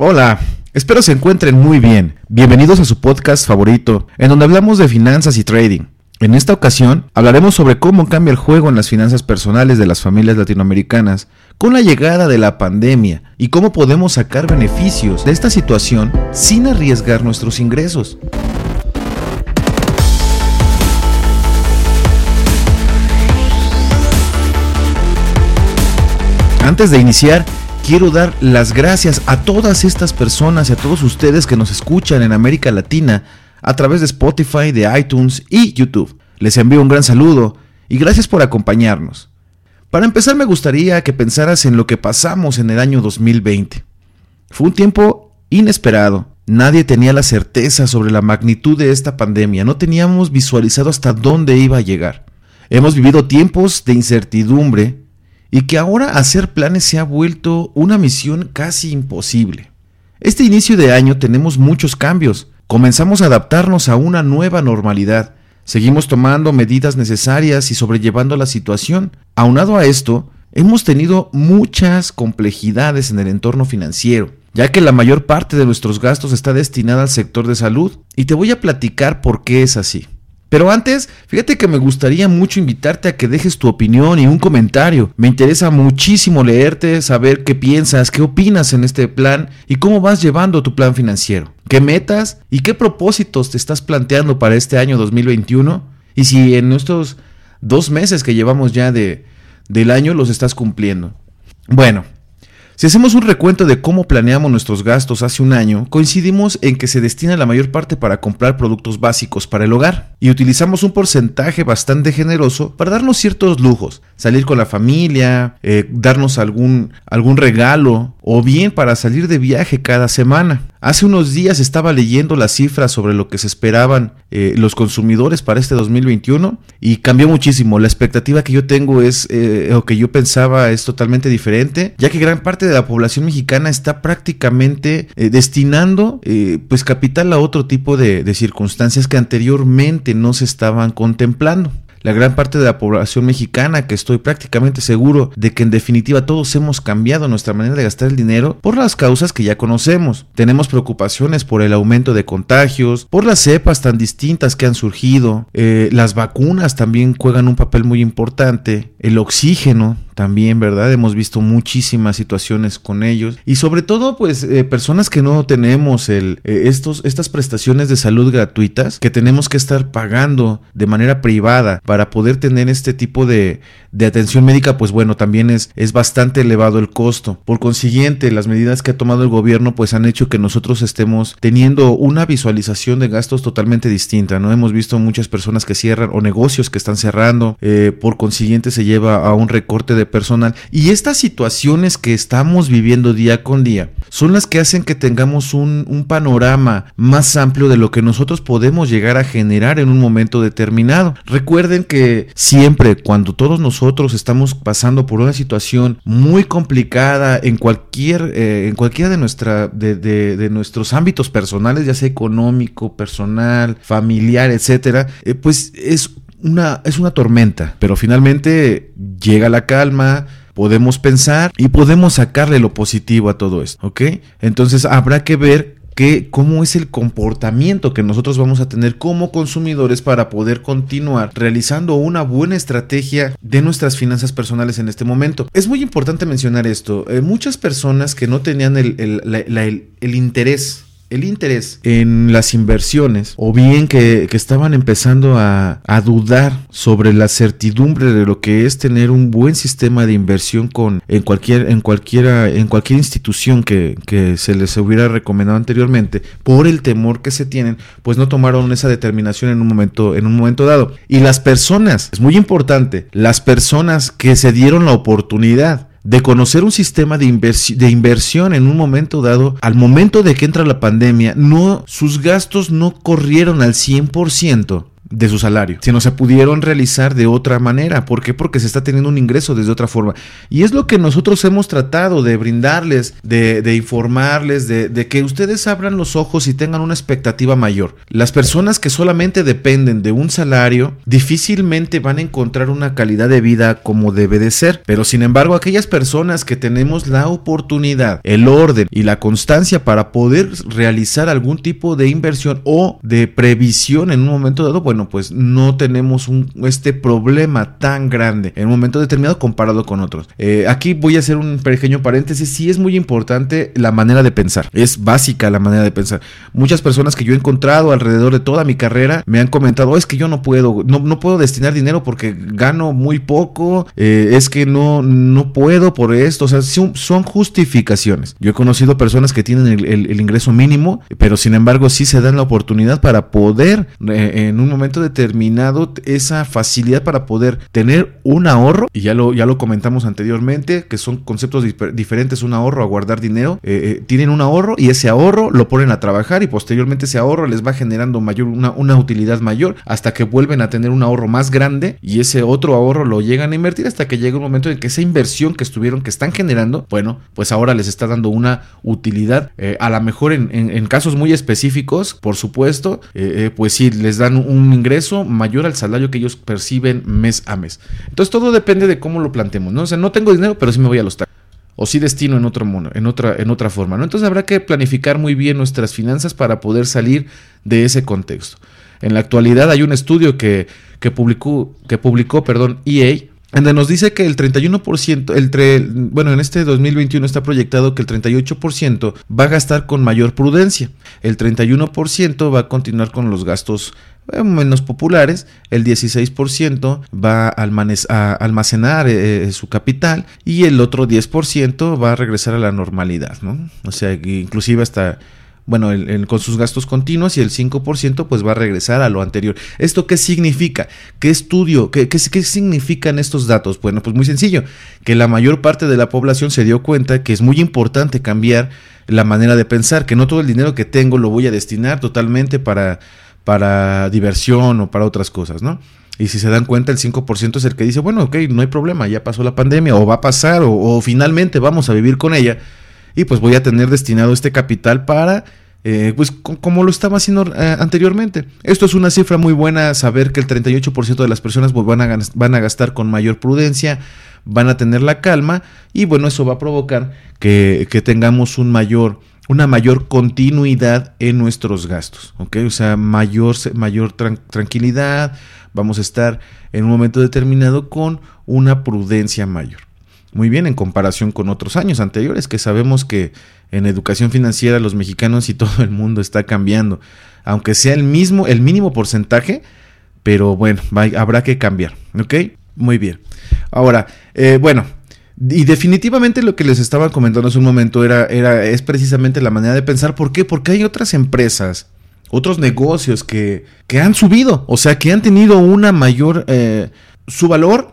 Hola, espero se encuentren muy bien. Bienvenidos a su podcast favorito, en donde hablamos de finanzas y trading. En esta ocasión hablaremos sobre cómo cambia el juego en las finanzas personales de las familias latinoamericanas con la llegada de la pandemia y cómo podemos sacar beneficios de esta situación sin arriesgar nuestros ingresos. Antes de iniciar, quiero dar las gracias a todas estas personas y a todos ustedes que nos escuchan en América Latina a través de Spotify, de iTunes y YouTube. Les envío un gran saludo y gracias por acompañarnos. Para empezar me gustaría que pensaras en lo que pasamos en el año 2020. Fue un tiempo inesperado. Nadie tenía la certeza sobre la magnitud de esta pandemia. No teníamos visualizado hasta dónde iba a llegar. Hemos vivido tiempos de incertidumbre y que ahora hacer planes se ha vuelto una misión casi imposible. Este inicio de año tenemos muchos cambios. Comenzamos a adaptarnos a una nueva normalidad. Seguimos tomando medidas necesarias y sobrellevando la situación. Aunado a esto, hemos tenido muchas complejidades en el entorno financiero, ya que la mayor parte de nuestros gastos está destinada al sector de salud, y te voy a platicar por qué es así. Pero antes, fíjate que me gustaría mucho invitarte a que dejes tu opinión y un comentario. Me interesa muchísimo leerte, saber qué piensas, qué opinas en este plan y cómo vas llevando tu plan financiero. ¿Qué metas y qué propósitos te estás planteando para este año 2021? Y si en estos dos meses que llevamos ya de, del año los estás cumpliendo. Bueno, si hacemos un recuento de cómo planeamos nuestros gastos hace un año, coincidimos en que se destina la mayor parte para comprar productos básicos para el hogar y utilizamos un porcentaje bastante generoso para darnos ciertos lujos, salir con la familia, eh, darnos algún, algún regalo o bien para salir de viaje cada semana. Hace unos días estaba leyendo las cifras sobre lo que se esperaban eh, los consumidores para este 2021 y cambió muchísimo. La expectativa que yo tengo es, eh, o que yo pensaba es totalmente diferente, ya que gran parte de la población mexicana está prácticamente eh, destinando pues capital a otro tipo de circunstancias que anteriormente no se estaban contemplando la gran parte de la población mexicana, que estoy prácticamente seguro de que en definitiva todos hemos cambiado nuestra manera de gastar el dinero por las causas que ya conocemos. Tenemos preocupaciones por el aumento de contagios, por las cepas tan distintas que han surgido, eh, las vacunas también juegan un papel muy importante, el oxígeno también, ¿verdad? Hemos visto muchísimas situaciones con ellos y sobre todo pues eh, personas que no tenemos el, eh, estos, estas prestaciones de salud gratuitas que tenemos que estar pagando de manera privada para poder tener este tipo de, de atención médica, pues bueno, también es, es bastante elevado el costo. Por consiguiente, las medidas que ha tomado el gobierno pues han hecho que nosotros estemos teniendo una visualización de gastos totalmente distinta, ¿no? Hemos visto muchas personas que cierran o negocios que están cerrando, eh, por consiguiente se lleva a un recorte de personal. Y estas situaciones que estamos viviendo día con día son las que hacen que tengamos un, panorama más amplio de lo que nosotros podemos llegar a generar en un momento determinado. Recuerden que siempre cuando todos nosotros estamos pasando por una situación muy complicada en cualquier, eh, en cualquiera de, nuestra, de, de, nuestros ámbitos personales, ya sea económico, personal, familiar, etcétera, eh, pues es una, es una tormenta, pero finalmente llega la calma, podemos pensar y podemos sacarle lo positivo a todo esto, ¿ok? Entonces habrá que ver que, cómo es el comportamiento que nosotros vamos a tener como consumidores para poder continuar realizando una buena estrategia de nuestras finanzas personales en este momento. Es muy importante mencionar esto. Eh, muchas personas que no tenían el, el, el interés el interés en las inversiones o bien que, estaban empezando a, dudar sobre la certidumbre de lo que es tener un buen sistema de inversión con en cualquier en cualquiera en cualquier institución que, que se les hubiera recomendado anteriormente por el temor que se tienen pues no tomaron esa determinación en un momento en un momento dado. Y las personas es muy importante las personas que se dieron la oportunidad de conocer un sistema de, inversión en un momento dado, al momento de que entra la pandemia, no, sus gastos no corrieron al 100%. De su salario, sino se pudieron realizar de otra manera. ¿Por qué? Porque se está teniendo un ingreso desde otra forma. Y es lo que nosotros hemos tratado de brindarles, de, informarles, de, de, que ustedes abran los ojos y tengan una expectativa mayor. Las personas que solamente dependen de un salario difícilmente van a encontrar una calidad de vida como debe de ser. Pero sin embargo, aquellas personas que tenemos la oportunidad, el orden y la constancia para poder realizar algún tipo de inversión o de previsión en un momento dado, bueno, pues no tenemos este problema tan grande en un momento determinado comparado con otros. Eh, aquí voy a hacer un pequeño paréntesis. Sí es muy importante la manera de pensar. Es básica la manera de pensar. Muchas personas que yo he encontrado alrededor de toda mi carrera me han comentado, oh, es que yo no puedo, no, no, puedo destinar dinero porque gano muy poco, eh, es que no, no puedo por esto. O sea, son, son justificaciones. Yo he conocido personas que tienen el, ingreso mínimo, pero sin embargo sí se dan la oportunidad para poder eh, en un momento determinado esa facilidad para poder tener un ahorro, y ya lo, ya lo comentamos anteriormente, que son conceptos diferentes, un ahorro a guardar dinero, eh, eh, tienen un ahorro y ese ahorro lo ponen a trabajar y posteriormente ese ahorro les va generando mayor, una, una utilidad mayor hasta que vuelven a tener un ahorro más grande y ese otro ahorro lo llegan a invertir hasta que llega un momento en que esa inversión que estuvieron, que están generando, bueno, pues ahora les está dando una utilidad, eh, a lo mejor en, en, casos muy específicos, por supuesto, pues sí, les dan un ingreso mayor al salario que ellos perciben mes a mes. Entonces todo depende de cómo lo planteemos, ¿no? O sea, no tengo dinero, pero sí me voy a los. O sí destino en otro mono, en otra, en otra forma, ¿no? Entonces habrá que planificar muy bien nuestras finanzas para poder salir de ese contexto. En la actualidad hay un estudio que, que publicó, que publicó perdón, EA, donde nos dice que el 31%, el bueno, en este 2021 está proyectado que el 38% va a gastar con mayor prudencia, el 31% va a continuar con los gastos eh, menos populares, el 16% va a, almacenar eh, eh, su capital. Y el otro 10% va a regresar a la normalidad, ¿no? O sea, inclusive hasta bueno, con sus gastos continuos y el 5% pues va a regresar a lo anterior. ¿Esto qué significa? ¿Qué estudio? ¿Qué, qué, qué significan estos datos? Bueno, pues muy sencillo, que la mayor parte de la población se dio cuenta que es muy importante cambiar la manera de pensar, que no todo el dinero que tengo lo voy a destinar totalmente para, para diversión o para otras cosas, ¿no? Y si se dan cuenta, el 5% es el que dice, bueno, ok, no hay problema, ya pasó la pandemia, o va a pasar, o, o finalmente vamos a vivir con ella y pues voy a tener destinado este capital para eh, pues como lo estaba haciendo eh, anteriormente. Esto es una cifra muy buena, saber que el 38% de las personas pues, van, a, van a gastar con mayor prudencia, van a tener la calma y bueno, eso va a provocar que, tengamos un mayor, una mayor continuidad en nuestros gastos, ¿ok? O sea, mayor, mayor tranquilidad, vamos a estar en un momento determinado con una prudencia mayor muy bien en comparación con otros años anteriores que sabemos que en educación financiera los mexicanos y todo el mundo está cambiando, aunque sea el mismo, el mínimo porcentaje, pero bueno, habrá que cambiar, ¿ok? Muy bien. Ahora, eh, bueno, y definitivamente lo que les estaba comentando hace un momento era, era, es precisamente la manera de pensar. ¿Por qué? Porque hay otras empresas, otros negocios que, que han subido, o sea, que han tenido una mayor, eh, su valor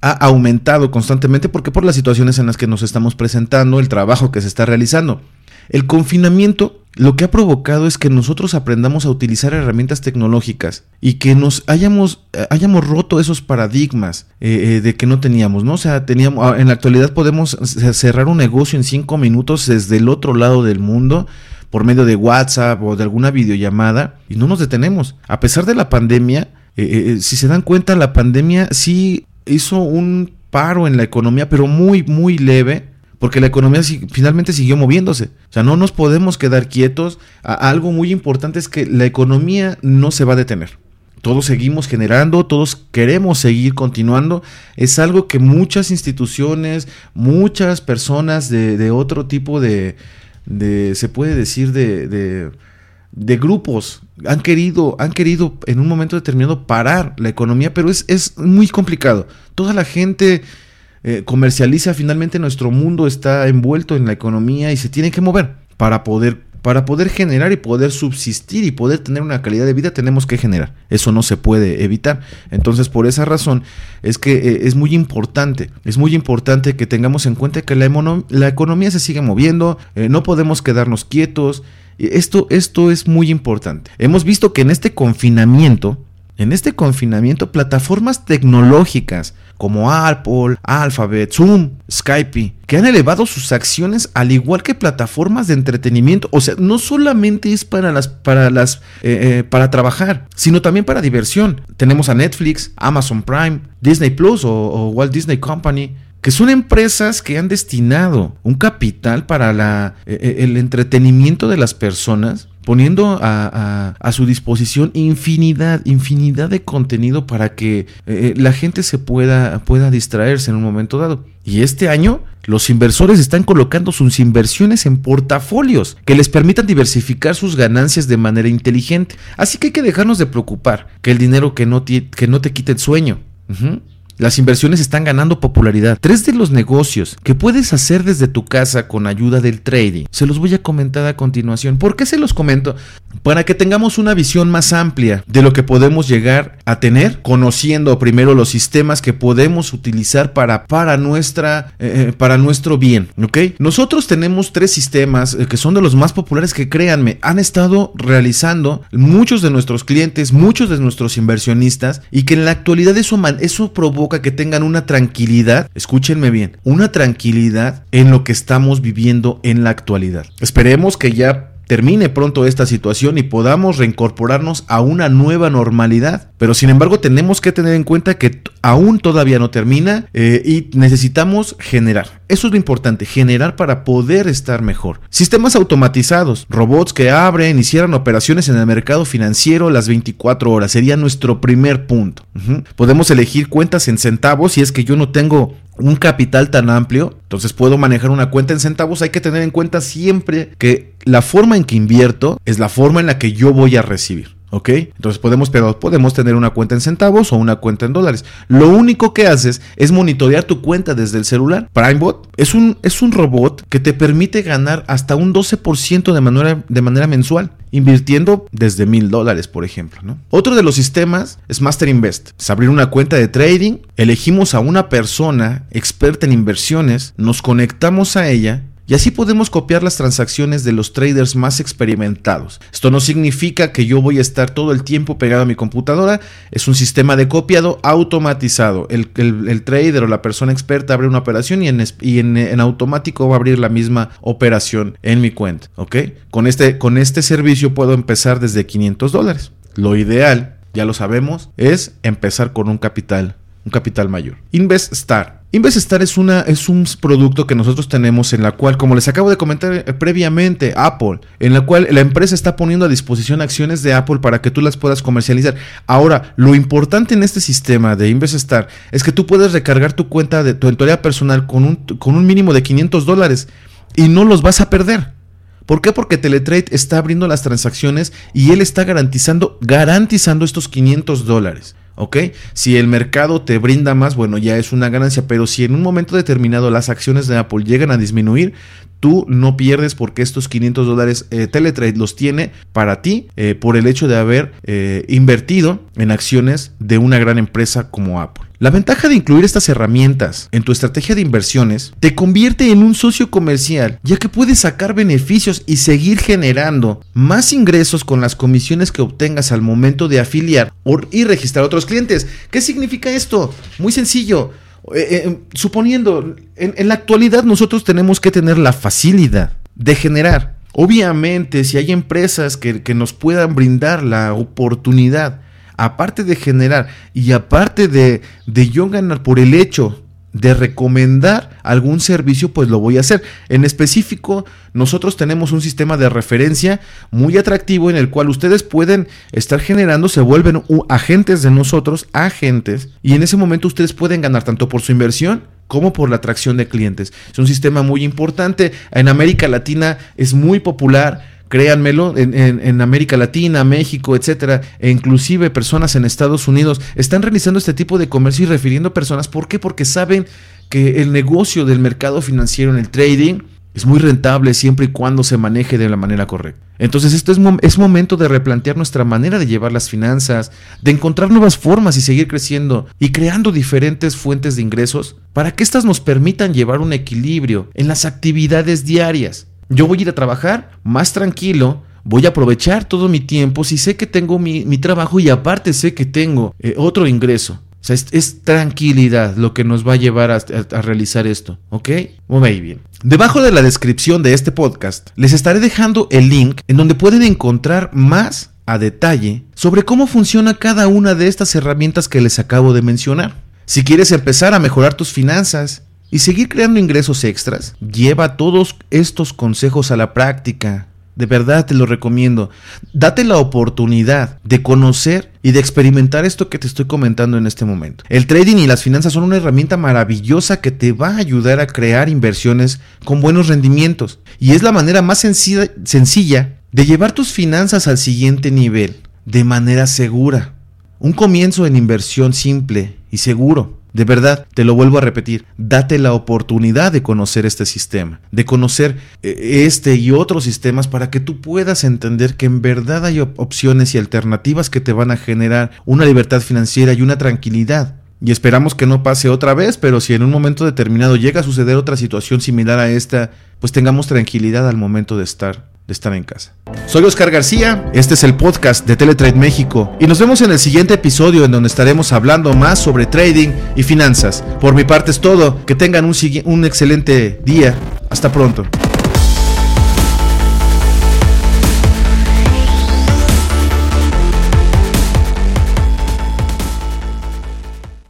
ha aumentado constantemente porque por las situaciones en las que nos estamos presentando, el trabajo que se está realizando. El confinamiento lo que ha provocado es que nosotros aprendamos a utilizar herramientas tecnológicas y que nos hayamos, eh, hayamos roto esos paradigmas eh, eh, de que no teníamos, ¿no? O sea, teníamos, ah, en la actualidad podemos cerrar un negocio en cinco minutos desde el otro lado del mundo por medio de WhatsApp o de alguna videollamada y no nos detenemos. A pesar de la pandemia, si se dan cuenta, la pandemia sí hizo un paro en la economía, pero muy, muy leve, porque la economía finalmente siguió moviéndose. O sea, no nos podemos quedar quietos. algo muy importante es que la economía no se va a detener. Todos seguimos generando, todos queremos seguir continuando. Es algo que muchas instituciones, muchas personas de, otro tipo de, de, se puede decir, de de grupos han querido, han querido en un momento determinado parar la economía, pero es, es muy complicado. Toda la gente eh, comercializa, finalmente nuestro mundo está envuelto en la economía y se tiene que mover para poder, para poder generar y poder subsistir y poder tener una calidad de vida tenemos que generar. Eso no se puede evitar. Entonces, por esa razón es que eh, es muy importante, es muy importante que tengamos en cuenta que la, la economía se sigue moviendo, eh, no podemos quedarnos quietos. Esto, esto es muy importante. Hemos visto que en este confinamiento, en este confinamiento plataformas tecnológicas como Apple, Alphabet, Zoom, Skype, que han elevado sus acciones al igual que plataformas de entretenimiento. O sea, no solamente es para las, para las, eh, eh, para trabajar, sino también para diversión. Tenemos a Netflix, Amazon Prime, Disney Plus o, Walt Disney Company que son empresas que han destinado un capital para la, eh, el entretenimiento de las personas poniendo a, su disposición infinidad, infinidad de contenido para que eh, la gente se pueda, pueda distraerse en un momento dado. Y este año los inversores están colocando sus inversiones en portafolios que les permitan diversificar sus ganancias de manera inteligente. Así que hay que dejarnos de preocupar que el dinero que no, que no te quite el sueño. Las inversiones están ganando popularidad. Tres de los negocios que puedes hacer desde tu casa con ayuda del trading. Se los voy a comentar a continuación. ¿Por qué se los comento? Para que tengamos una visión más amplia de lo que podemos llegar a tener, conociendo primero los sistemas que podemos utilizar para, para, nuestra, eh, eh, para nuestro bien. ¿ok? Nosotros tenemos tres sistemas eh, que son de los más populares que créanme, han estado realizando muchos de nuestros clientes, muchos de nuestros inversionistas y que en la actualidad eso, eso provoca que tengan una tranquilidad, escúchenme bien, una tranquilidad en lo que estamos viviendo en la actualidad. Esperemos que ya termine pronto esta situación y podamos reincorporarnos a una nueva normalidad. Pero sin embargo tenemos que tener en cuenta que aún todavía no termina eh, y necesitamos generar. Eso es lo importante, generar para poder estar mejor. Sistemas automatizados, robots que abren y cierran operaciones en el mercado financiero las 24 horas, sería nuestro primer punto. Podemos elegir cuentas en centavos si es que yo no tengo un capital tan amplio, entonces puedo manejar una cuenta en centavos, hay que tener en cuenta siempre que la forma en que invierto es la forma en la que yo voy a recibir. ¿Ok? Entonces podemos, podemos tener una cuenta en centavos o una cuenta en dólares. Lo único que haces es monitorear tu cuenta desde el celular. PrimeBot es un, es un robot que te permite ganar hasta un 12% de manera, de manera mensual, invirtiendo desde mil dólares, por ejemplo. Otro de los sistemas es Master Invest. Es abrir una cuenta de trading, elegimos a una persona experta en inversiones, nos conectamos a ella y así podemos copiar las transacciones de los traders más experimentados. Esto no significa que yo voy a estar todo el tiempo pegado a mi computadora, es un sistema de copiado automatizado. El, trader o la persona experta abre una operación y, en, automático va a abrir la misma operación en mi cuenta. ¿ok? Con, este, con este servicio puedo empezar desde 500 dólares. Lo ideal, ya lo sabemos, es empezar con un capital, un capital mayor. Invest Star Investar es, una, es un producto que nosotros tenemos en la cual, como les acabo de comentar eh, previamente, Apple, en la cual la empresa está poniendo a disposición acciones de Apple para que tú las puedas comercializar. Ahora, lo importante en este sistema de Investar es que tú puedes recargar tu cuenta de tu entidad personal con un, con un mínimo de 500 dólares y no los vas a perder. ¿Por qué? Porque Teletrade está abriendo las transacciones y él está garantizando, garantizando estos 500 dólares. ¿Ok? Si el mercado te brinda más, bueno, ya es una ganancia, pero si en un momento determinado las acciones de Apple llegan a disminuir, tú no pierdes porque estos 500 dólares eh, Teletrade los tiene para ti eh, por el hecho de haber eh, invertido en acciones de una gran empresa como Apple. La ventaja de incluir estas herramientas en tu estrategia de inversiones te convierte en un socio comercial, ya que puedes sacar beneficios y seguir generando más ingresos con las comisiones que obtengas al momento de afiliar y registrar otros clientes. ¿Qué significa esto? Muy sencillo. Eh, eh, suponiendo, en, la actualidad nosotros tenemos que tener la facilidad de generar. Obviamente, si hay empresas que nos puedan brindar la oportunidad aparte de generar y aparte de, de yo ganar por el hecho de recomendar algún servicio, pues lo voy a hacer. En específico, nosotros tenemos un sistema de referencia muy atractivo en el cual ustedes pueden estar generando, se vuelven agentes de nosotros, agentes, y en ese momento ustedes pueden ganar tanto por su inversión como por la atracción de clientes. Es un sistema muy importante. En América Latina es muy popular créanmelo, en, América Latina, México, etcétera, e inclusive personas en Estados Unidos están realizando este tipo de comercio y refiriendo personas. ¿Por qué? Porque saben que el negocio del mercado financiero en el trading es muy rentable siempre y cuando se maneje de la manera correcta. Entonces esto es, es momento de replantear nuestra manera de llevar las finanzas, de encontrar nuevas formas y seguir creciendo y creando diferentes fuentes de ingresos para que éstas nos permitan llevar un equilibrio en las actividades diarias. Yo voy a ir a trabajar más tranquilo, voy a aprovechar todo mi tiempo si sé que tengo mi, trabajo y aparte sé que tengo eh, otro ingreso. O sea, es, tranquilidad lo que nos va a llevar a, realizar esto, ¿ok? Muy bien. Debajo de la descripción de este podcast les estaré dejando el link en donde pueden encontrar más a detalle sobre cómo funciona cada una de estas herramientas que les acabo de mencionar. Si quieres empezar a mejorar tus finanzas y seguir creando ingresos extras, lleva todos estos consejos a la práctica. De verdad te lo recomiendo. Date la oportunidad de conocer y de experimentar esto que te estoy comentando en este momento. El trading y las finanzas son una herramienta maravillosa que te va a ayudar a crear inversiones con buenos rendimientos. Y es la manera más sencilla, sencilla de llevar tus finanzas al siguiente nivel, de manera segura. Un comienzo en inversión simple y seguro. De verdad, te lo vuelvo a repetir, date la oportunidad de conocer este sistema, de conocer eh, este y otros sistemas para que tú puedas entender que en verdad hay opciones y alternativas que te van a generar una libertad financiera y una tranquilidad. Y esperamos que no pase otra vez, pero si en un momento determinado llega a suceder otra situación similar a esta, pues tengamos tranquilidad al momento de estar de estar en casa. Soy Oscar García, este es el podcast de Teletrade México y nos vemos en el siguiente episodio en donde estaremos hablando más sobre trading y finanzas. Por mi parte es todo, que tengan un, un excelente día, hasta pronto.